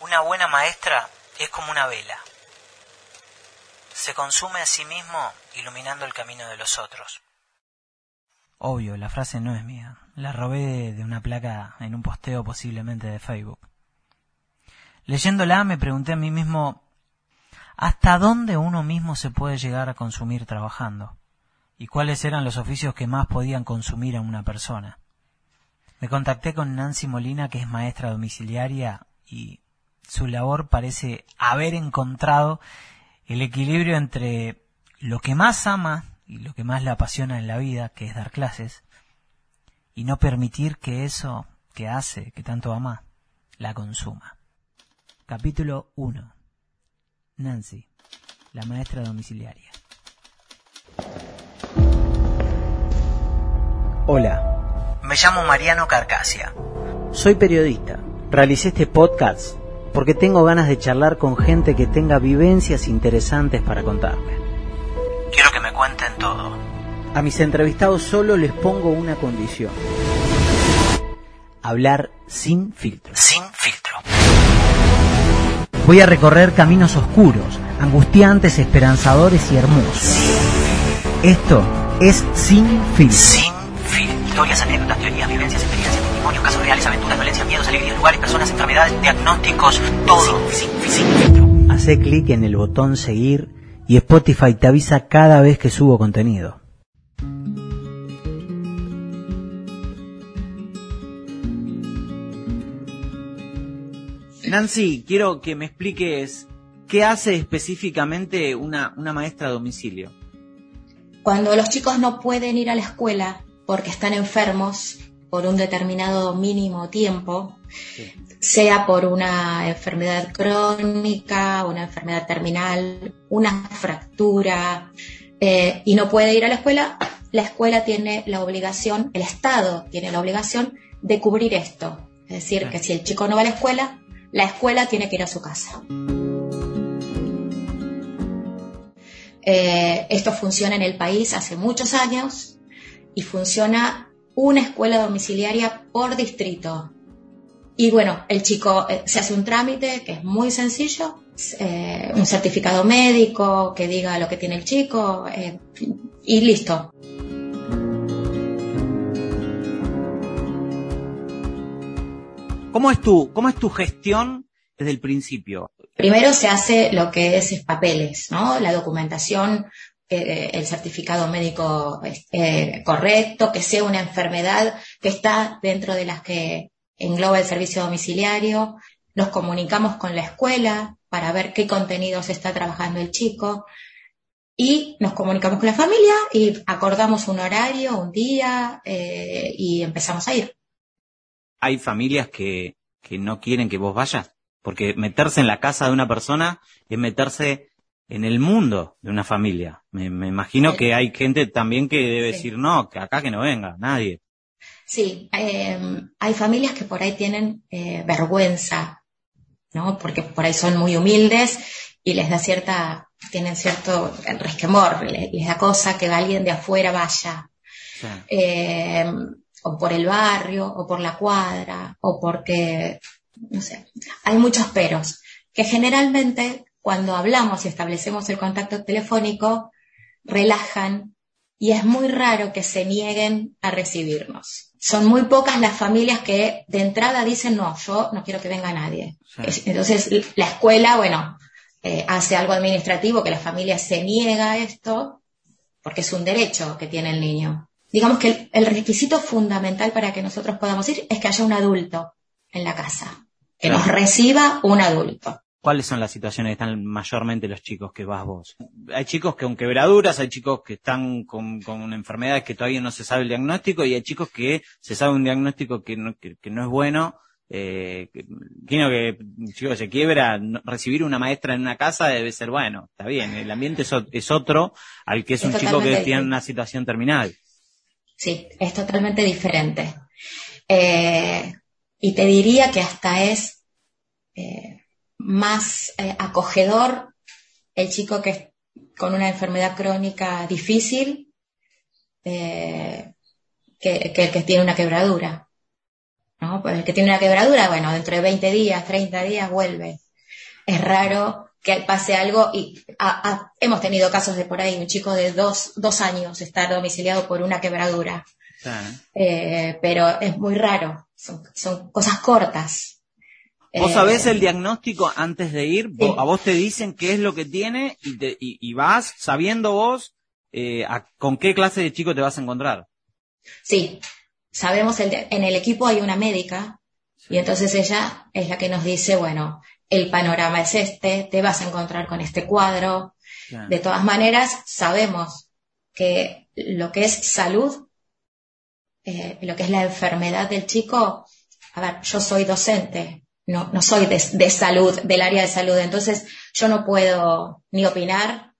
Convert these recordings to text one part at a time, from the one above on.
Una buena maestra es como una vela. Se consume a sí mismo iluminando el camino de los otros. Obvio, la frase no es mía. La robé de, una placa en un posteo posiblemente de Facebook. Leyéndola me pregunté a mí mismo ¿hasta dónde uno mismo se puede llegar a consumir trabajando? ¿Y cuáles eran los oficios que más podían consumir a una persona? Me contacté con Nancy Molina, que es maestra domiciliaria, y su labor parece haber encontrado el equilibrio entre lo que más ama y lo que más le apasiona en la vida, que es dar clases, y no permitir que eso que hace, que tanto ama, la consuma. Capítulo 1. Nancy, la maestra domiciliaria. Hola. Me llamo Mariano Carcasia. Soy periodista. Realicé este podcast porque tengo ganas de charlar con gente que tenga vivencias interesantes para contarme. Quiero que me cuenten todo. A mis entrevistados solo les pongo una condición. Hablar sin filtro. Sin filtro. Voy a recorrer caminos oscuros, angustiantes, esperanzadores y hermosos. Esto es sin filtro. Sin filtro. Historias, anécdotas, teorías, vivencias, experiencias, testimonios, casos reales, aventuras, violencia, lugares, personas, enfermedades, diagnósticos, todo. Sin, sin filtro. Hace clic en el botón seguir y Spotify te avisa cada vez que subo contenido. Nancy, quiero que me expliques qué hace específicamente una, una maestra a domicilio. Cuando los chicos no pueden ir a la escuela porque están enfermos por un determinado mínimo tiempo, sea por una enfermedad crónica, una enfermedad terminal, una fractura, eh, y no puede ir a la escuela, la escuela tiene la obligación, el Estado tiene la obligación de cubrir esto. Es decir, que si el chico no va a la escuela, la escuela tiene que ir a su casa. Eh, esto funciona en el país hace muchos años y funciona una escuela domiciliaria por distrito. Y bueno, el chico eh, se hace un trámite que es muy sencillo, eh, un certificado médico que diga lo que tiene el chico y listo. ¿Cómo es tu, cómo es tu gestión desde el principio? Primero se hace lo que es papeles, ¿no? La documentación, eh, el certificado médico eh, correcto, que sea una enfermedad que está dentro de las que engloba el servicio domiciliario. Nos comunicamos con la escuela para ver qué contenidos está trabajando el chico y nos comunicamos con la familia y acordamos un horario, un día eh, y empezamos a ir. Hay familias que, que no quieren que vos vayas. Porque meterse en la casa de una persona es meterse en el mundo de una familia. Me, imagino que hay gente también que debe decir, no, que acá que no venga, nadie. Sí, em, hay familias que por ahí tienen eh, vergüenza, ¿no? Porque por ahí son muy humildes y les da cierta, tienen cierto resquemor, les, da cosa que alguien de afuera vaya. Em, o por el barrio, o por la cuadra, o porque no sé, hay muchos peros, que generalmente cuando hablamos y establecemos el contacto telefónico, relajan y es muy raro que se nieguen a recibirnos. Son muy pocas las familias que de entrada dicen, no, yo no quiero que venga nadie. Entonces, la escuela, bueno, eh, hace algo administrativo que la familia se niega a esto, porque es un derecho que tiene el niño. Digamos que el requisito fundamental para que nosotros podamos ir es que haya un adulto en la casa que nos reciba un adulto. ¿Cuáles son las situaciones que están mayormente los chicos que vas vos? Hay chicos que con quebraduras, hay chicos que están con, con enfermedades que todavía no se sabe el diagnóstico y hay chicos que se sabe un diagnóstico que no, que, no es bueno. Eh, quiero que chicos se quiebra, recibir una maestra en una casa debe ser bueno, está bien, el ambiente es, otro al que es, un chico que tiene una situación terminal. Sí, es totalmente diferente. Eh, y te diría que hasta es eh, más eh, acogedor el chico que con una enfermedad crónica difícil eh, que, el que tiene una quebradura. ¿no? Pues el que tiene una quebradura, bueno, dentro de 20 días, 30 días vuelve. Es raro que pase algo y hemos tenido casos de por ahí, un chico de dos, dos años estar domiciliado por una quebradura. Eh, pero es muy raro, son, cosas cortas. ¿Vos sabés eh, el diagnóstico antes de ir? A vos te dicen qué es lo que tiene y, y, vas sabiendo vos eh, con qué clase de chico te vas a encontrar. Sí, sabemos, en el equipo hay una médica y entonces ella es la que nos dice, bueno, el panorama es este, te vas a encontrar con este cuadro. De todas maneras, sabemos que lo que es salud, eh, lo que es la enfermedad del chico, a ver, yo soy docente, no, no soy de, salud, del área de salud, entonces yo no puedo ni opinar,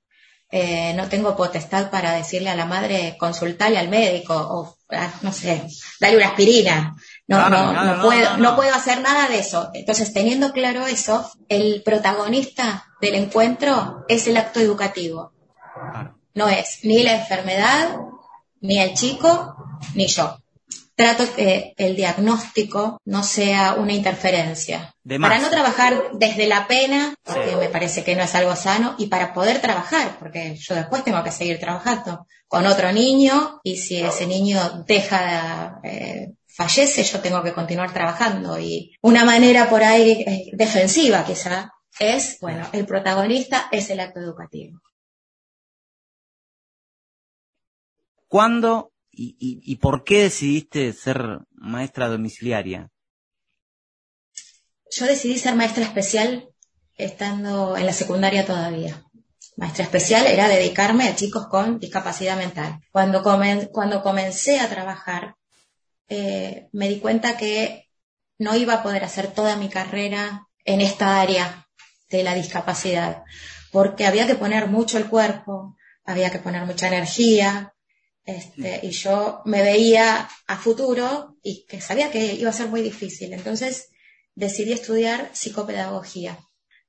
eh, no tengo potestad para decirle a la madre, consultarle al médico o, ah, no sé, darle una aspirina. No, no, no, puedo, no, puedo hacer nada de eso. Entonces, teniendo claro eso, el protagonista del encuentro es el acto educativo. No es ni la enfermedad, ni el chico, ni yo. Trato que el diagnóstico no sea una interferencia. para no trabajar desde la pena, que me parece que no es algo sano, y para poder trabajar, porque yo después tengo que seguir trabajando con otro niño, y si ese niño deja eh, fallece, yo tengo que continuar trabajando. Y una manera por ahí eh, defensiva quizá es, bueno, el protagonista es el acto educativo. ¿Cuándo y, por qué decidiste ser maestra domiciliaria? Yo decidí ser maestra especial estando en la secundaria todavía. Maestra especial era dedicarme a chicos con discapacidad mental. Cuando, comencé a trabajar eh, me di cuenta que no iba a poder hacer toda mi carrera en esta área de la discapacidad, porque había que poner mucho el cuerpo, había que poner mucha energía, este, y yo me veía a futuro y que sabía que iba a ser muy difícil. Entonces decidí estudiar psicopedagogía.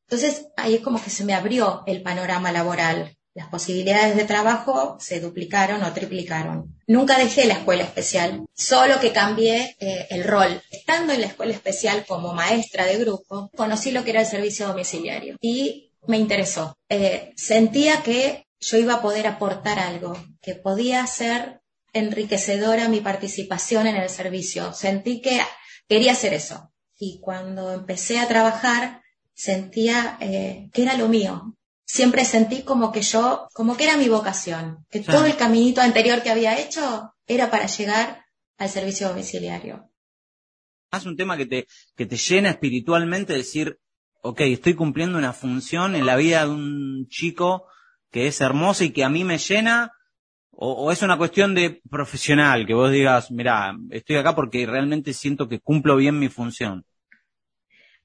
Entonces ahí es como que se me abrió el panorama laboral las posibilidades de trabajo se duplicaron o triplicaron. Nunca dejé la escuela especial, solo que cambié eh, el rol. Estando en la escuela especial como maestra de grupo, conocí lo que era el servicio domiciliario y me interesó. Eh, sentía que yo iba a poder aportar algo, que podía ser enriquecedora mi participación en el servicio. Sentí que quería hacer eso. Y cuando empecé a trabajar, sentía eh, que era lo mío, siempre sentí como que yo, como que era mi vocación, que todo el caminito anterior que había hecho era para llegar al servicio domiciliario. Es un tema que te, que te llena espiritualmente, decir, ok, estoy cumpliendo una función en la vida de un chico que es hermoso y que a mí me llena, o, es una cuestión de profesional, que vos digas, mira, estoy acá porque realmente siento que cumplo bien mi función.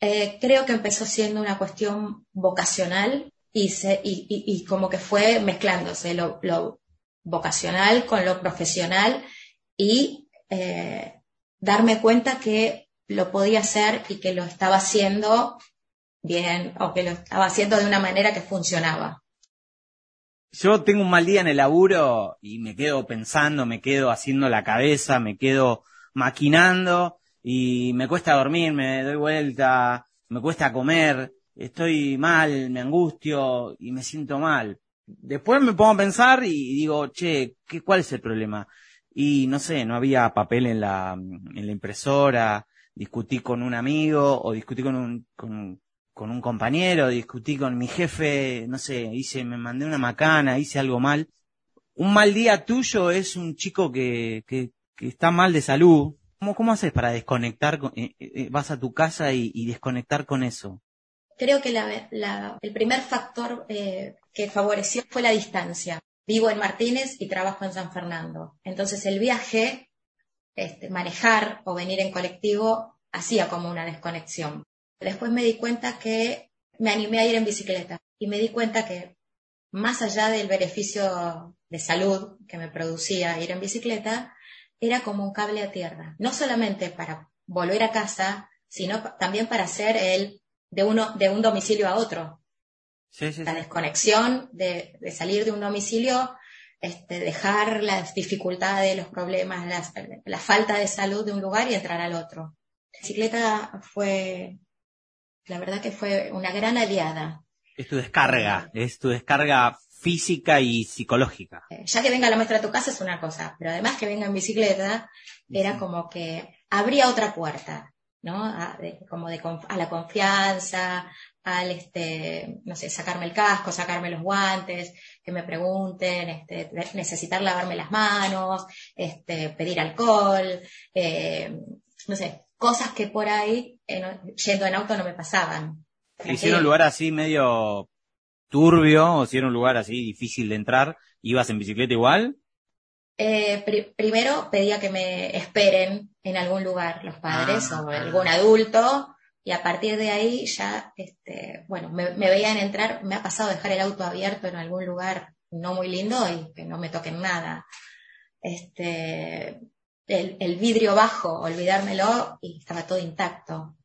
Eh, creo que empezó siendo una cuestión vocacional y, se, y, y, como que fue mezclándose lo, lo, vocacional con lo profesional y eh, darme cuenta que lo podía hacer y que lo estaba haciendo bien o que lo estaba haciendo de una manera que funcionaba. Yo tengo un mal día en el laburo y me quedo pensando, me quedo haciendo la cabeza, me quedo maquinando y me cuesta dormir, me doy vuelta, me cuesta comer estoy mal, me angustio y me siento mal. Después me pongo a pensar y digo, che, ¿qué, ¿cuál es el problema? Y no sé, no había papel en la, en la impresora, discutí con un amigo o discutí con un, con, con un compañero, discutí con mi jefe, no sé, hice, me mandé una macana, hice algo mal. Un mal día tuyo es un chico que, está mal de salud. ¿Cómo, haces para desconectar? Eh, eh, vas a tu casa y, desconectar con eso creo que el primer factor eh, que favoreció fue la distancia. Vivo en Martínez y trabajo en San Fernando. Entonces el viaje, este, manejar o venir en colectivo, hacía como una desconexión. Después me di cuenta que me animé a ir en bicicleta y me di cuenta que más allá del beneficio de salud que me producía ir en bicicleta, era como un cable a tierra. No solamente para volver a casa, sino también para hacer el de, uno, de un domicilio a otro. la desconexión de, de, salir de un domicilio, este, dejar las dificultades, los problemas, la falta de salud de un lugar y entrar al otro. La bicicleta fue, la verdad que fue una gran aliada. Es tu descarga, es tu descarga física y psicológica. Eh, Ya que venga la maestra a tu casa es una cosa, pero además que venga en bicicleta era como que abría otra puerta, ¿no? A, de- como de, a la confianza, al, este, no sé, sacarme el casco, sacarme los guantes, que me pregunten, este, necesitar lavarme las manos, este, pedir alcohol, eh, no sé, cosas que por ahí, en- yendo en auto no me pasaban. Y si era un lugar así medio turbio, o si era un lugar así difícil de entrar, ¿ibas en bicicleta igual? Eh, pri- primero pedía que me esperen en algún lugar los padres Ah. o algún adulto y a partir de ahí ya, este, bueno, me, me veían entrar, me ha pasado dejar el auto abierto en algún lugar no muy lindo y que no me toquen nada. Este, el, el vidrio bajo, olvidármelo y estaba todo intacto.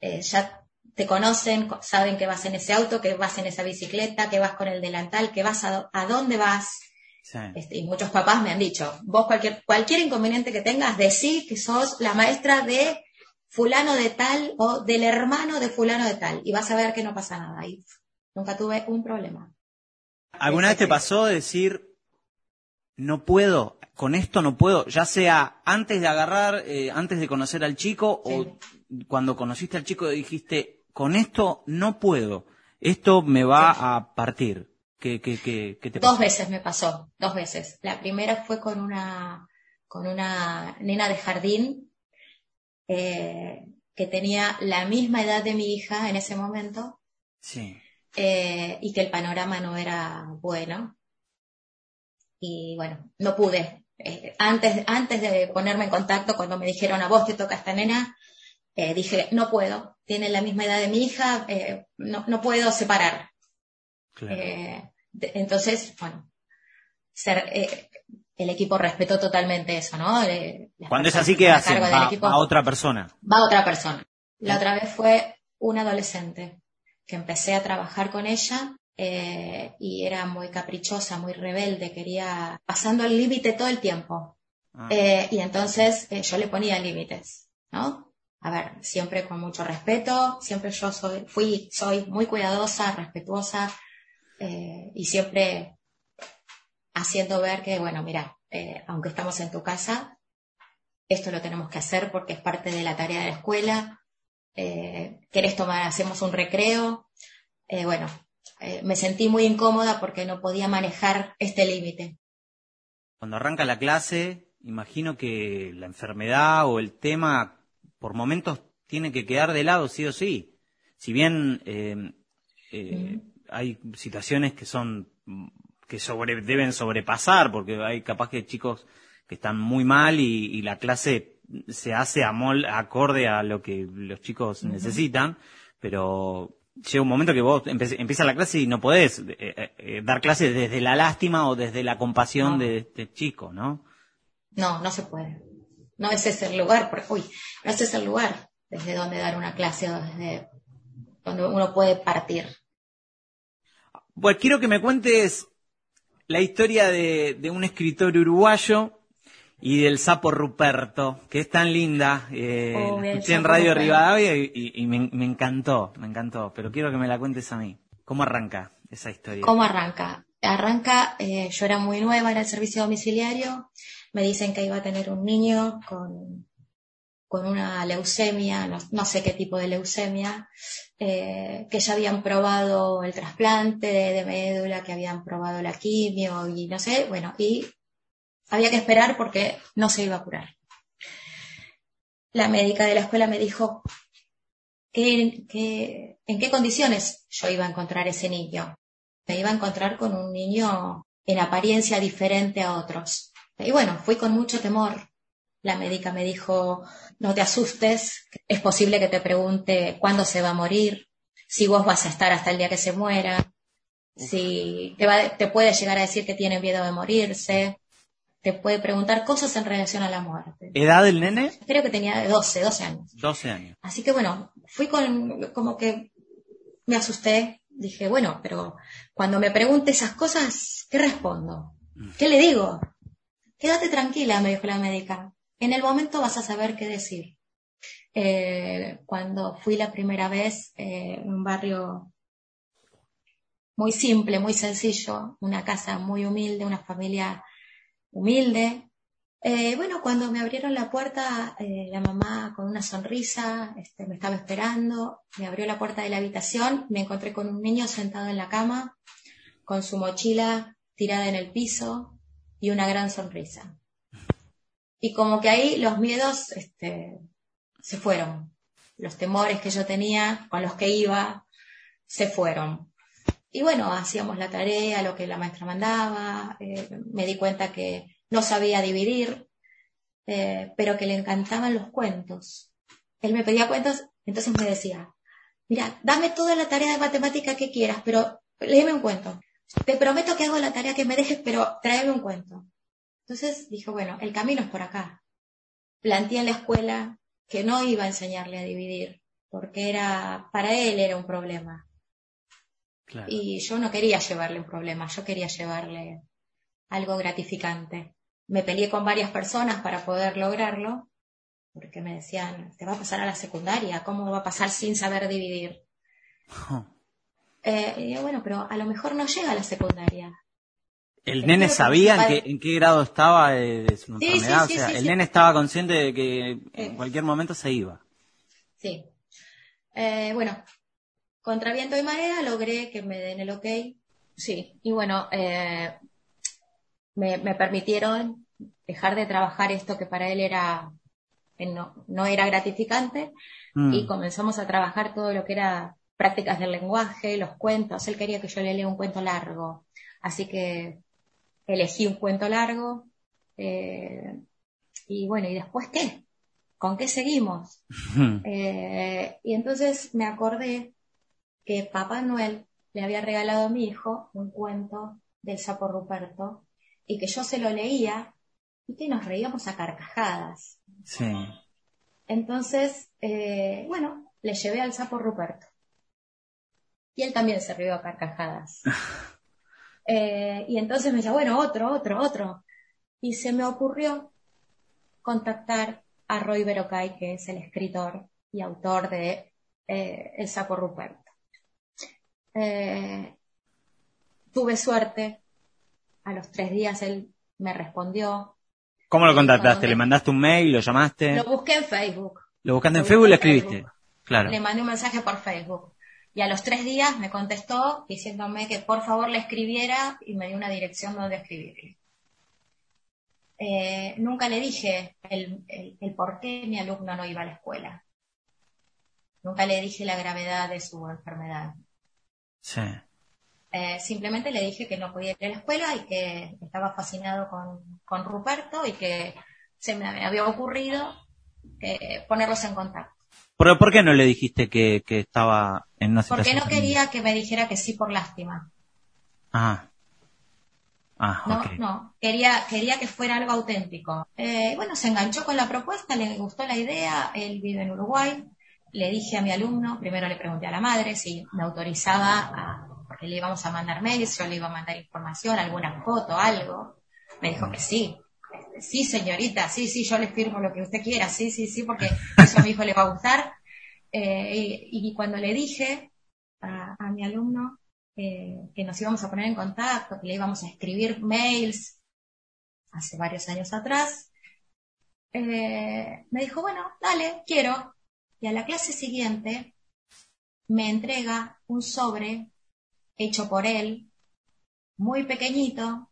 Eh, ya te conocen, co- saben que vas en ese auto, que vas en esa bicicleta, que vas con el delantal, que vas a, dónde vas. Sí. Este, y muchos papás me han dicho, vos cualquier, cualquier inconveniente que tengas, decí que sos la maestra de fulano de tal o del hermano de fulano de tal y vas a ver que no pasa nada. Y nunca tuve un problema. ¿Alguna vez te pasó decir, no puedo, con esto no puedo, ya sea antes de agarrar, eh, antes de conocer al chico, o cuando conociste al chico dijiste, con esto no puedo, esto me va a partir? ¿Qué, qué, qué, qué te Dos pasó? veces me pasó, dos veces. La primera fue con una, con una nena de jardín eh, que tenía la misma edad de mi hija en ese momento Sí. eh, y que el panorama no era bueno. Y bueno, no pude. Eh, antes, antes de ponerme en contacto, cuando me dijeron a vos te toca esta nena, eh, dije, no puedo, tiene la misma edad de mi hija, eh, no, no puedo separar. Claro. De- entonces, bueno, ser, el equipo respetó totalmente eso, ¿no? Cuando es así, que ¿qué a hacen? Va, equipo- a otra persona. va otra persona. La otra vez fue una adolescente que empecé a trabajar con ella eh, y era muy caprichosa, muy rebelde, quería pasando el límite todo el tiempo. Ah. Eh, y entonces eh, yo le ponía límites, ¿no? A ver, siempre con mucho respeto, siempre yo soy, fui, soy muy cuidadosa, respetuosa y siempre haciendo ver que, bueno, mira, aunque estamos en tu casa, esto lo tenemos que hacer porque es parte de la tarea de la escuela. Eh, ¿Querés tomar? Hacemos un recreo. Eh, bueno, eh, me sentí muy incómoda porque no podía manejar este límite. Cuando arranca la clase, imagino que la enfermedad o el tema por momentos tiene que quedar de lado sí o sí. Si bien eh, eh, hay situaciones que son que sobre, deben sobrepasar, porque hay capaz que chicos que están muy mal y, y la clase se hace a mol, acorde a lo que los chicos necesitan, pero llega un momento que vos empe- empieza la clase y no podés eh, eh, eh, dar clases desde la lástima o desde la compasión No. de este chico, ¿no? No, no se puede. No ese es el lugar, porque, uy, no ese es el lugar desde donde dar una clase o desde donde uno puede partir. Bueno, quiero que me cuentes la historia de, de un escritor uruguayo y del sapo Ruperto, que es tan linda. Eh, Oh, la escuché en Radio Ruperto. Rivadavia y, y- y me, me encantó, me encantó. Pero quiero que me la cuentes a mí. ¿Cómo arranca esa historia? ¿Cómo arranca? Arranca, eh, yo era muy nueva en el servicio domiciliario, me dicen que iba a tener un niño con, con una leucemia, no, no sé qué tipo de leucemia, eh, que ya habían probado el trasplante de, de médula, que habían probado la quimio y no sé, bueno, y había que esperar porque no se iba a curar. La médica de la escuela me dijo que, que- en qué condiciones yo iba a encontrar ese niño. Me iba a encontrar con un niño en apariencia diferente a otros. Y bueno, fui con mucho temor. La médica me dijo, no te asustes, es posible que te pregunte cuándo se va a morir, si vos vas a estar hasta el día que se muera, si te, va- te puede llegar a decir que tiene miedo de morirse, te puede preguntar cosas en relación a la muerte. ¿Edad del nene? Creo que tenía 12, 12 años. 12 años. Así que bueno, fui con, como que me asusté. Dije, bueno, pero cuando me pregunte esas cosas, ¿qué respondo? ¿Qué le digo? Quédate tranquila, me dijo la médica. En el momento vas a saber qué decir. eh, cuando fui la primera vez eh, en un barrio muy simple, muy sencillo, una casa muy humilde, una familia humilde. Eh, bueno, cuando me abrieron la puerta, la mamá con una sonrisa este, me estaba esperando, me abrió la puerta de la habitación, me encontré con un niño sentado en la cama, con su mochila tirada en el piso y una gran sonrisa. Y como que ahí los miedos este, se fueron. Los temores que yo tenía, con los que iba, se fueron. Y bueno, hacíamos la tarea, lo que la maestra mandaba, eh, me di cuenta que no sabía dividir, eh, pero que le encantaban los cuentos. Él me pedía cuentos, entonces me decía, mira, dame toda la tarea de matemática que quieras, pero léeme un cuento. Te prometo que hago la tarea que me dejes, pero tráeme un cuento. Entonces dije, bueno, el camino es por acá. Planteé en la escuela que no iba a enseñarle a dividir, porque era, para él era un problema. Y yo no quería llevarle un problema, yo quería llevarle algo gratificante. Me peleé con varias personas para poder lograrlo, porque me decían, te va a pasar a la secundaria, ¿cómo va a pasar sin saber dividir? Eh, y bueno, pero a lo mejor no llega a la secundaria. ¿El nene sabía en qué, grado estaba de, su enfermedad? o sea, el nene estaba consciente de que en cualquier momento se iba. Sí. Eh, bueno, contra viento y marea logré que me den el ok. Sí. Y bueno, eh, me, permitieron dejar de trabajar esto que para él era eh, no, no era gratificante mm. y comenzamos a trabajar todo lo que era prácticas del lenguaje, los cuentos. Él quería que yo le lea un cuento largo. Así que elegí un cuento largo. Eh, y bueno, ¿y después qué? ¿Con qué seguimos? Eh, y entonces me acordé que Papá Noel le había regalado a mi hijo un cuento del sapo Ruperto y que yo se lo leía y que nos reíamos a carcajadas. Sí. Entonces, eh, bueno, le llevé al sapo Ruperto. Y él también se rió a carcajadas. Eh, y entonces me decía, bueno, otro, otro, otro. Y se me ocurrió contactar a Roy Berocay, que es el escritor y autor de eh, El sapo Ruperto. Eh, tuve suerte. A los tres días él me respondió. ¿Cómo lo contactaste? ¿Le mandaste un mail? ¿Lo llamaste? Lo busqué en Facebook. ¿Lo buscaste en Facebook y le escribiste? Claro. Le mandé un mensaje por Facebook. Y a los tres días me contestó diciéndome que por favor le escribiera y me dio una dirección donde escribirle. Eh, nunca le dije el, por qué mi alumno no iba a la escuela. Nunca le dije la gravedad de su enfermedad. Sí. Eh, simplemente le dije que no podía ir a la escuela y que estaba fascinado con, con Ruperto y que se me había ocurrido eh, ponerlos en contacto. ¿Por, ¿Por qué no le dijiste que, que estaba en una situación? Porque no quería que me dijera que sí por lástima. Ah. Ah, no, no, quería, quería que fuera algo auténtico. Eh, bueno, se enganchó con la propuesta, le gustó la idea, él vive en Uruguay. Le dije a mi alumno, primero le pregunté a la madre si me autorizaba a, porque le íbamos a mandar mails, yo le iba a mandar información, alguna foto, algo. Me dijo que sí. Sí, señorita, sí, sí, yo le firmo lo que usted quiera, sí, sí, sí, porque eso a mi hijo le va a gustar. Eh, y, cuando le dije a, mi alumno eh, que nos íbamos a poner en contacto, que le íbamos a escribir mails hace varios años atrás, eh, me dijo, bueno, dale, quiero. Y a la clase siguiente me entrega un sobre hecho por él, muy pequeñito,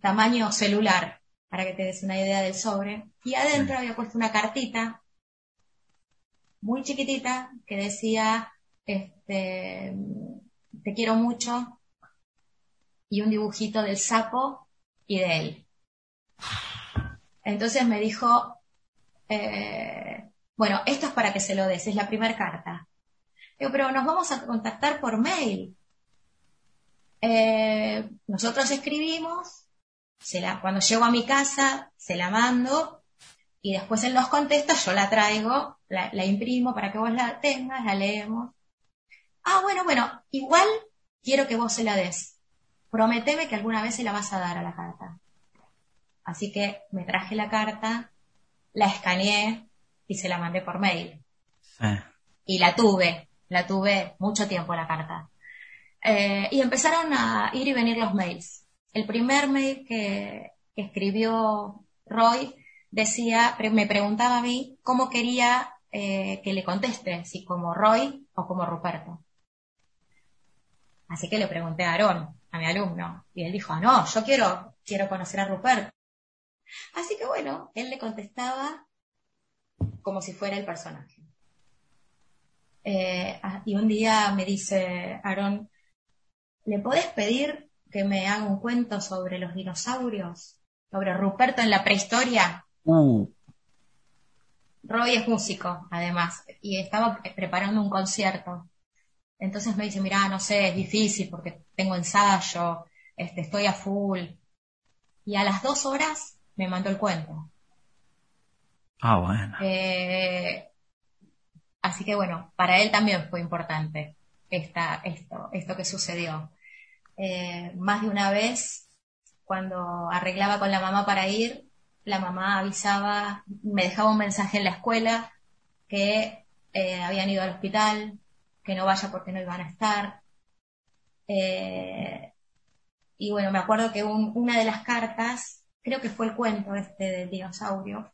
tamaño celular, para que te des una idea del sobre. Y adentro había puesto una cartita muy chiquitita que decía, este, te quiero mucho, y un dibujito del sapo y de él. Entonces me dijo, eh, bueno, esto es para que se lo des, es la primera carta. Pero nos vamos a contactar por mail. Eh, nosotros escribimos, se la, cuando llego a mi casa, se la mando y después él nos contesta, yo la traigo, la, imprimo para que vos la tengas, la leemos. Ah, bueno, bueno, igual quiero que vos se la des. Prometeme que alguna vez se la vas a dar a la carta. Así que me traje la carta la escaneé y se la mandé por mail. Y la tuve, la tuve mucho tiempo la carta. Eh, y empezaron a ir y venir los mails. El primer mail que, que escribió Roy decía, pre- me preguntaba a mí cómo quería eh, que le conteste, si como Roy o como Ruperto. Así que le pregunté a Aarón, a mi alumno, y él dijo, no, yo quiero, quiero conocer a Ruperto. Así que bueno, él le contestaba como si fuera el personaje. Eh, ah, y un día me dice Aarón, ¿le podés pedir que me haga un cuento sobre los dinosaurios? Sobre Ruperto en la prehistoria. Uh, Roy es músico, además, y estaba preparando un concierto. Entonces me dice, mira, no sé, es difícil porque tengo ensayo, este, estoy a full. Y a las dos horas me mandó el cuento. ah, bueno. Eh, así que bueno, para él también fue importante esta, esto, esto que sucedió. Eh, más de una vez, cuando arreglaba con la mamá para ir, la mamá avisaba, me dejaba un mensaje en la escuela que eh, habían ido al hospital, que no vaya porque no iban a estar. Eh, y bueno, me acuerdo que un- una de las cartas, creo que fue el cuento este del dinosaurio,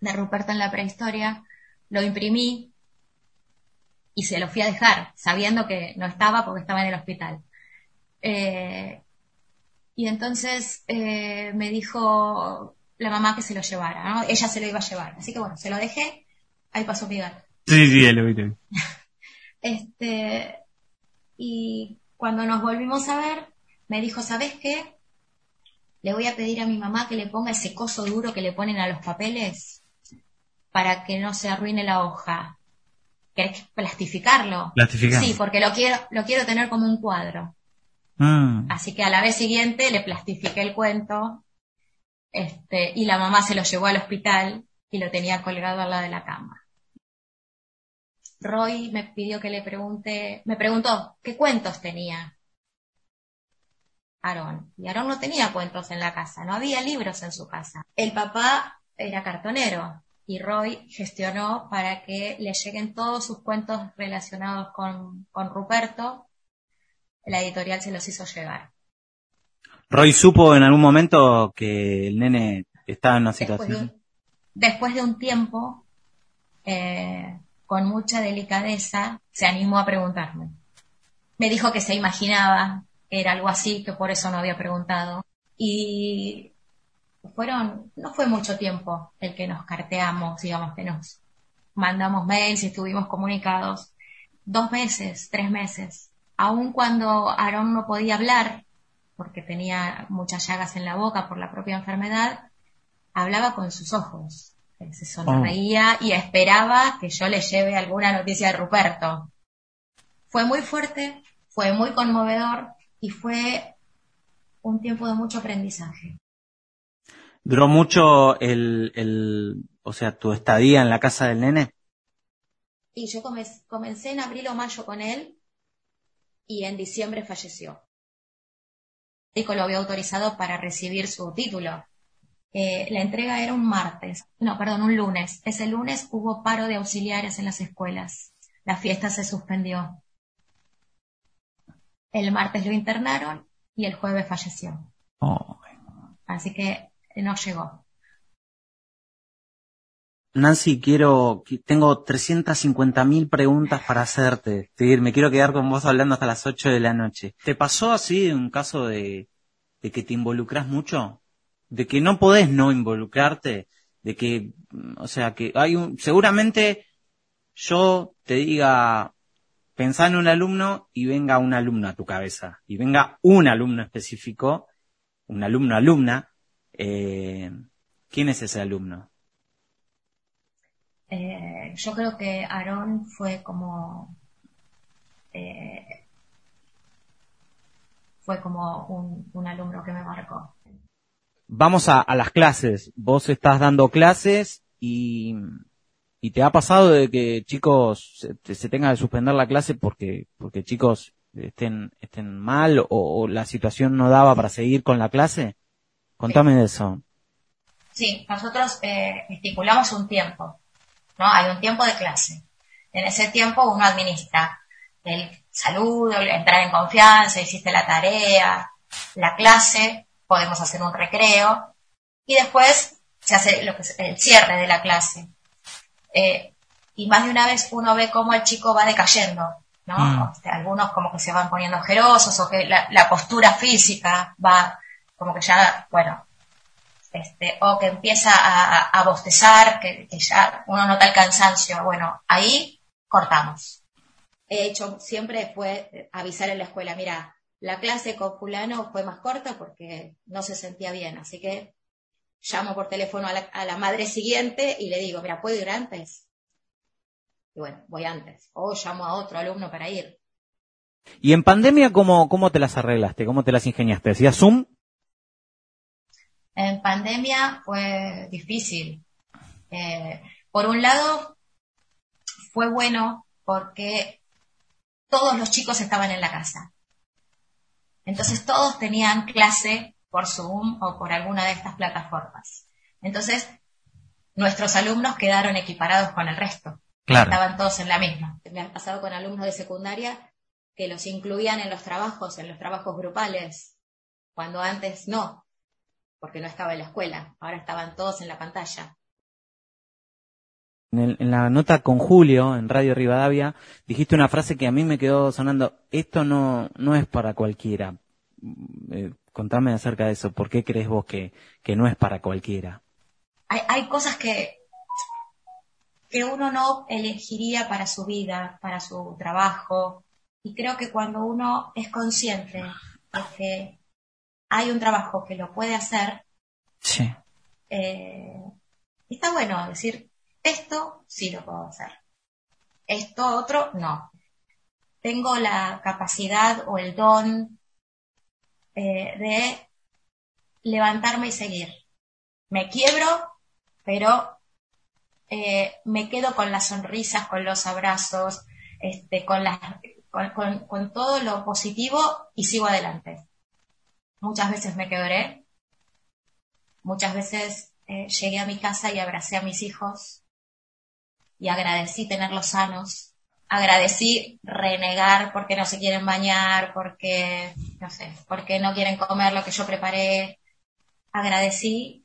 de Ruperto en la prehistoria, lo imprimí y se lo fui a dejar, sabiendo que no estaba porque estaba en el hospital. Eh, y entonces eh, me dijo la mamá que se lo llevara, ¿no? Ella se lo iba a llevar. Así que bueno, se lo dejé, ahí pasó mi gato. Sí, sí, lo vi, lo vi. Este, y cuando nos volvimos a ver, me dijo, ¿sabes qué? Le voy a pedir a mi mamá que le ponga ese coso duro que le ponen a los papeles para que no se arruine la hoja. ¿Querés plastificarlo? Plastificar. Sí, porque lo quiero, lo quiero tener como un cuadro. Mm. Así que a la vez siguiente le plastifiqué el cuento, este, y la mamá se lo llevó al hospital y lo tenía colgado al lado de la cama. Roy me pidió que le pregunte, me preguntó qué cuentos tenía Aarón. Y Aarón no tenía cuentos en la casa, no había libros en su casa. El papá era cartonero y Roy gestionó para que le lleguen todos sus cuentos relacionados con, con Ruperto. La editorial se los hizo llegar. Roy supo en algún momento que el nene estaba en una Después de situación. un, después de un tiempo, eh, con mucha delicadeza, se animó a preguntarme. Me dijo que se imaginaba era algo así, que por eso no había preguntado. Y fueron, no fue mucho tiempo el que nos carteamos, digamos, que nos mandamos mails y estuvimos comunicados. Dos meses, tres meses. Aun cuando Aarón no podía hablar, porque tenía muchas llagas en la boca por la propia enfermedad, hablaba con sus ojos. Él se sonreía y esperaba que yo le lleve alguna noticia de Ruperto. Fue muy fuerte, fue muy conmovedor y fue un tiempo de mucho aprendizaje. ¿Duró mucho el, el, o sea, tu estadía en la casa del nene? Y yo come- comencé en abril o mayo con él y en diciembre falleció. El médico lo había autorizado para recibir su título. Eh, la entrega era un martes, no, perdón, un lunes. Ese lunes hubo paro de auxiliares en las escuelas. La fiesta se suspendió. El martes lo internaron y el jueves falleció. Oh. Así que no llegó. Nancy, quiero, qui- tengo 350.000 preguntas para hacerte. Me quiero quedar con vos hablando hasta las 8 de la noche. ¿Te pasó así un caso de, de que te involucras mucho? De que no podés no involucrarte? De que, o sea, que hay un, seguramente yo te diga, pensá en un alumno y venga un alumno a tu cabeza. Y venga un alumno específico, un alumno alumna, eh, ¿quién es ese alumno? Eh, yo creo que Aarón fue como eh, fue como un, un alumno que me marcó. vamos a, a las clases. Vos estás dando clases y, y te ha pasado de que chicos se, te- se tenga que suspender la clase porque, porque chicos estén, estén mal o, o la situación no daba para seguir con la clase. Contame de eso. Sí, nosotros eh, estipulamos un tiempo, ¿no? Hay un tiempo de clase. En ese tiempo uno administra el saludo, entrar en confianza, hiciste la tarea, la clase, podemos hacer un recreo y después se hace lo que es el cierre de la clase. Eh, y más de una vez uno ve cómo el chico va decayendo, ¿no? Mm. Algunos como que se van poniendo ojerosos o que la, la postura física va como que ya, bueno, este, o que empieza a, a bostezar, que, que ya uno nota el cansancio. Bueno, ahí cortamos. He hecho siempre fue avisar en la escuela, mira, la clase con fulano fue más corta porque no se sentía bien, así que llamo por teléfono a la, a la madre siguiente y le digo, mira, ¿puedo ir antes? Y bueno, voy antes. O llamo a otro alumno para ir. ¿Y en pandemia cómo, cómo te las arreglaste? ¿Cómo te las ingeniaste? ¿Hacías Zoom? En pandemia fue difícil. Eh, por un lado, fue bueno porque todos los chicos estaban en la casa. Entonces todos tenían clase por Zoom o por alguna de estas plataformas. Entonces, nuestros alumnos quedaron equiparados con el resto. Claro. Estaban todos en la misma. Me ha pasado con alumnos de secundaria que los incluían en los trabajos, en los trabajos grupales, cuando antes no, porque no estaba en la escuela. Ahora estaban todos en la pantalla. En, el- en la nota con Julio en Radio Rivadavia dijiste una frase que a mí me quedó sonando. Esto no, no es para cualquiera. Eh, contame acerca de eso. ¿Por qué crees vos que, que no es para cualquiera? Hay, hay cosas que, que uno no elegiría para su vida, para su trabajo. Y creo que cuando uno es consciente de que hay un trabajo que lo puede hacer, Sí. eh, está bueno decir, esto sí lo puedo hacer. Esto otro no. Tengo la capacidad o el don eh, de levantarme y seguir. Me quiebro, pero eh, me quedo con las sonrisas, con los abrazos, este, con, las, con, con- todo lo positivo y sigo adelante. Muchas veces me quebré, muchas veces eh, llegué a mi casa y abracé a mis hijos y agradecí tenerlos sanos, agradecí renegar porque no se quieren bañar, porque, no sé, porque no quieren comer lo que yo preparé, agradecí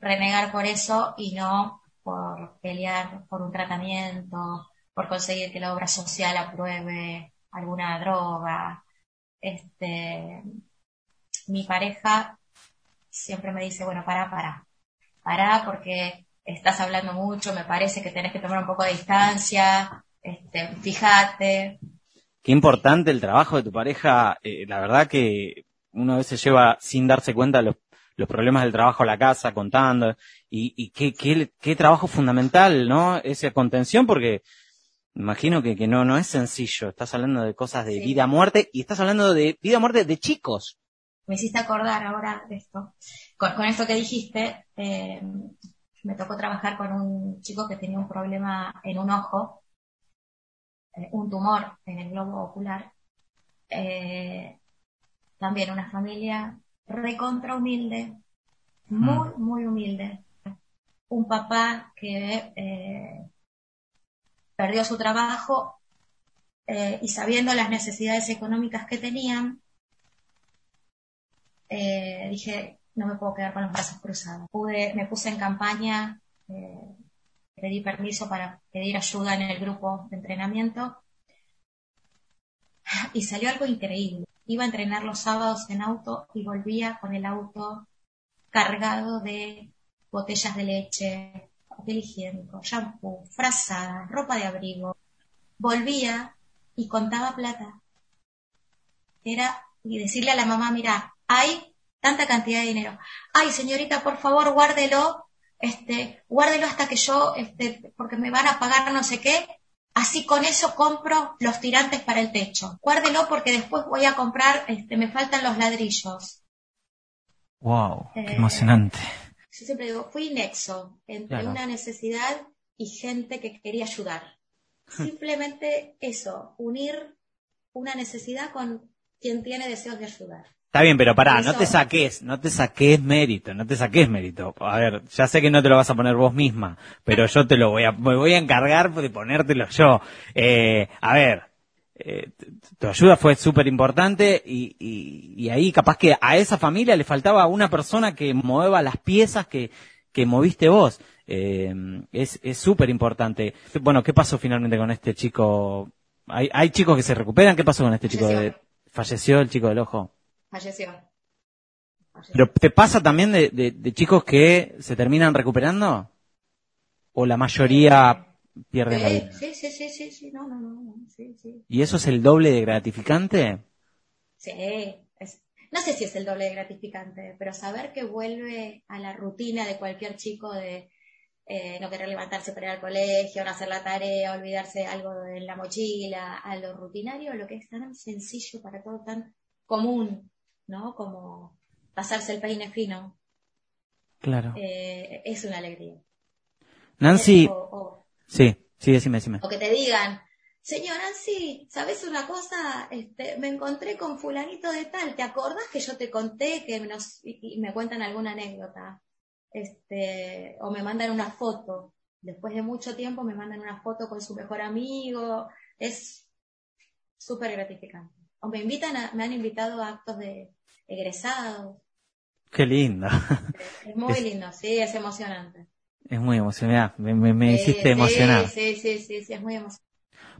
renegar por eso y no por pelear por un tratamiento, por conseguir que la obra social apruebe alguna droga. Este, mi pareja siempre me dice, bueno, para, para, para porque estás hablando mucho, me parece que tenés que tomar un poco de distancia, este, fíjate. Qué importante el trabajo de tu pareja. eh, la verdad que uno a veces lleva sin darse cuenta los, los problemas del trabajo a la casa, contando. Y, y qué, qué, qué trabajo fundamental, ¿no? Esa contención, porque imagino que, que no, no es sencillo. Estás hablando de cosas de Sí. vida, muerte, y estás hablando de vida, muerte de chicos. Me hiciste acordar ahora de esto. Con, con esto que dijiste, eh, me tocó trabajar con un chico que tenía un problema en un ojo, un tumor en el globo ocular. Eh, también una familia recontra humilde, muy, muy humilde. Un papá que eh, perdió su trabajo eh, y sabiendo las necesidades económicas que tenían, eh, dije, no me puedo quedar con los brazos cruzados. Pude, me puse en campaña, eh, pedí permiso para pedir ayuda en el grupo de entrenamiento y salió algo increíble. Iba a entrenar los sábados en auto y volvía con el auto cargado de botellas de leche, papel higiénico, shampoo, frazada, ropa de abrigo. Volvía y contaba plata. Era, y decirle a la mamá, mira, hay tanta cantidad de dinero. Ay, señorita, por favor, guárdelo, este, guárdelo hasta que yo, este, porque me van a pagar no sé qué. Así con eso compro los tirantes para el techo. Guárdelo porque después voy a comprar, este, me faltan los ladrillos. Wow, qué Eh, emocionante. Yo siempre digo, fui nexo entre Claro. una necesidad y gente que quería ayudar. Simplemente eso, unir una necesidad con quien tiene deseos de ayudar. Está bien, pero pará, no te saques, no te saques mérito, no te saques mérito. A ver, ya sé que no te lo vas a poner vos misma, pero yo te lo voy a, me voy a encargar de ponértelo yo. Eh, a ver, eh, tu ayuda fue súper importante y, y, y ahí capaz que a esa familia le faltaba una persona que mueva las piezas que, que moviste vos. Eh, es es súper importante. Bueno, ¿qué pasó finalmente con este chico? ¿Hay, hay chicos que se recuperan? ¿Qué pasó con este chico? De, falleció el chico del ojo. Falleció. Falleció. ¿Pero te pasa también de, de- de chicos que se terminan recuperando? ¿O la mayoría pierden la vida? Sí, sí, sí, sí, sí, no, no, no, sí, sí. ¿Y eso es el doble de gratificante? Sí, es- no sé si es el doble de gratificante, pero saber que vuelve a la rutina de cualquier chico de eh, no querer levantarse para ir al colegio, no hacer la tarea, olvidarse de algo de la mochila, a lo rutinario, lo que es tan sencillo para todo, tan común, ¿no? Como pasarse el peine fino, Claro. eh, es una alegría. Nancy, O, o- sí, sí, decime, decime. o que te digan, señor Nancy, ¿sabes una cosa? Este, me encontré con fulanito de tal, ¿te acordás que yo te conté que nos, y, y me cuentan alguna anécdota? Este, o me mandan una foto. Después de mucho tiempo me mandan una foto con su mejor amigo. Es súper gratificante. O me invitan a, me han invitado a actos de egresados. Qué lindo. Es muy Es- lindo, sí, es emocionante. Es muy emocionante. Me, me, me Sí, hiciste sí, emocionar. Sí, sí, sí, sí, es muy emocionante.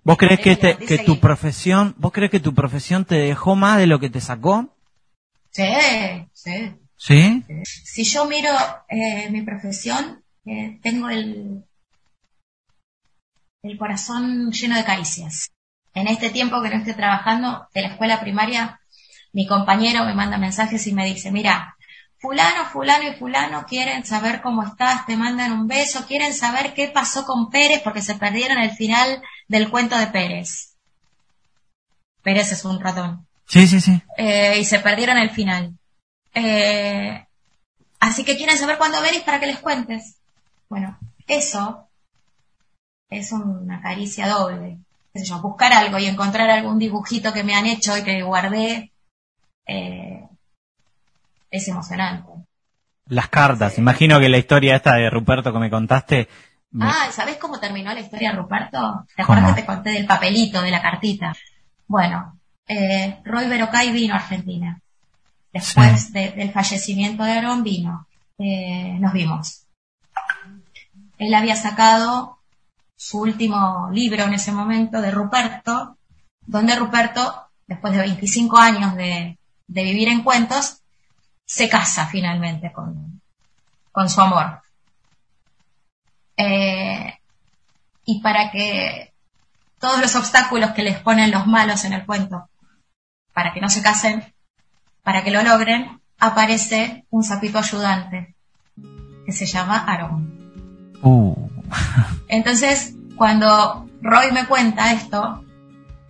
¿Vos crees que, este, que tu profesión, vos crees que tu profesión te dejó más de lo que te sacó? Sí, sí. ¿Sí? Si yo miro eh, mi profesión, eh, tengo el, el corazón lleno de caricias. En este tiempo que no estoy trabajando de la escuela primaria, mi compañero me manda mensajes y me dice, mira, fulano, fulano y fulano quieren saber cómo estás, te mandan un beso, quieren saber qué pasó con Pérez porque se perdieron el final del cuento de Pérez. Pérez es un ratón Sí, sí, sí. eh, y se perdieron el final. Eh, así que quieren saber cuándo venís para que les cuentes. Bueno, eso es una caricia doble. Qué sé yo, buscar algo y encontrar algún dibujito que me han hecho y que guardé eh, es emocionante. Las cartas. Imagino que la historia esta de Ruperto que me contaste. me- Ah, ¿sabés cómo terminó la historia, Ruperto? ¿Te ¿Cómo? acuerdas que te conté del papelito, de la cartita? Bueno, eh, Roy Berocay vino a Argentina. Después de- del fallecimiento de Aaron vino. Eh, nos vimos. Él había sacado su último libro en ese momento de Ruperto, donde Ruperto, después de 25 años de, de vivir en cuentos, se casa finalmente con, con su amor. Eh, y para que todos los obstáculos que les ponen los malos en el cuento, para que no se casen, para que lo logren, aparece un sapito ayudante que se llama Aaron. Uh. Entonces, cuando Roy me cuenta esto,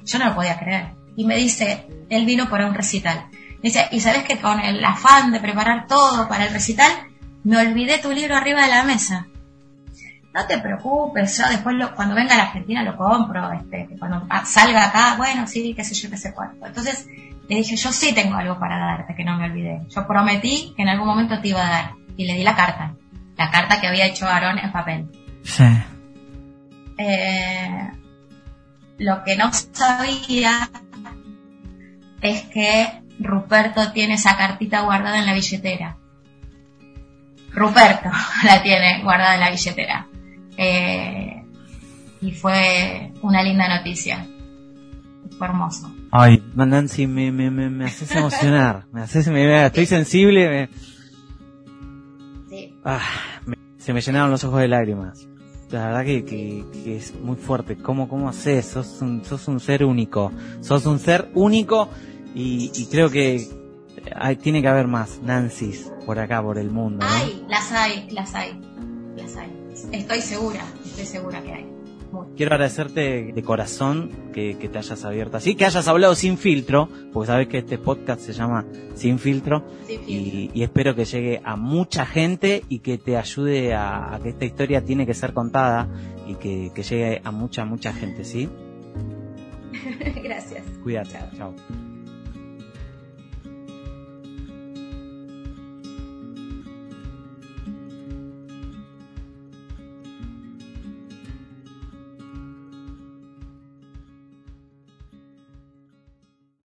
yo no lo podía creer. Y me dice, él vino para un recital. Dice, y sabes que con el afán de preparar todo para el recital, me olvidé tu libro arriba de la mesa. No te preocupes, yo después cuando venga a la Argentina lo compro, este, cuando ah, salga acá, bueno, sí, qué sé yo, qué sé cuánto. Entonces le dije, yo sí tengo algo para darte, que no me olvidé. Yo prometí que en algún momento te iba a dar. Y le di la carta, la carta que había hecho Aarón en papel. Sí. Eh, lo que no sabía es que Ruperto tiene esa cartita guardada en la billetera. Ruperto la tiene guardada en la billetera. Eh, y fue una linda noticia. Fue hermoso. Ay, Nancy, me, me, me, me haces emocionar. Me haces, me, estoy sensible. Sí. ah, se me llenaron los ojos de lágrimas. La verdad que, que, es muy fuerte. ¿Cómo, cómo haces? Sos un, sos un ser único. Sos un ser único y, creo que hay, tiene que haber más Nancy's por acá, por el mundo. ¿no? Las hay, las hay, las hay. Estoy segura, estoy segura que hay. Quiero agradecerte de corazón que, que te hayas abierto así, que hayas hablado sin filtro, porque sabes que este podcast se llama Sin Filtro, y, y espero que llegue a mucha gente y que te ayude a, a que esta historia tiene que ser contada y que, que llegue a mucha, mucha gente, ¿sí? Gracias. Cuídate, chao.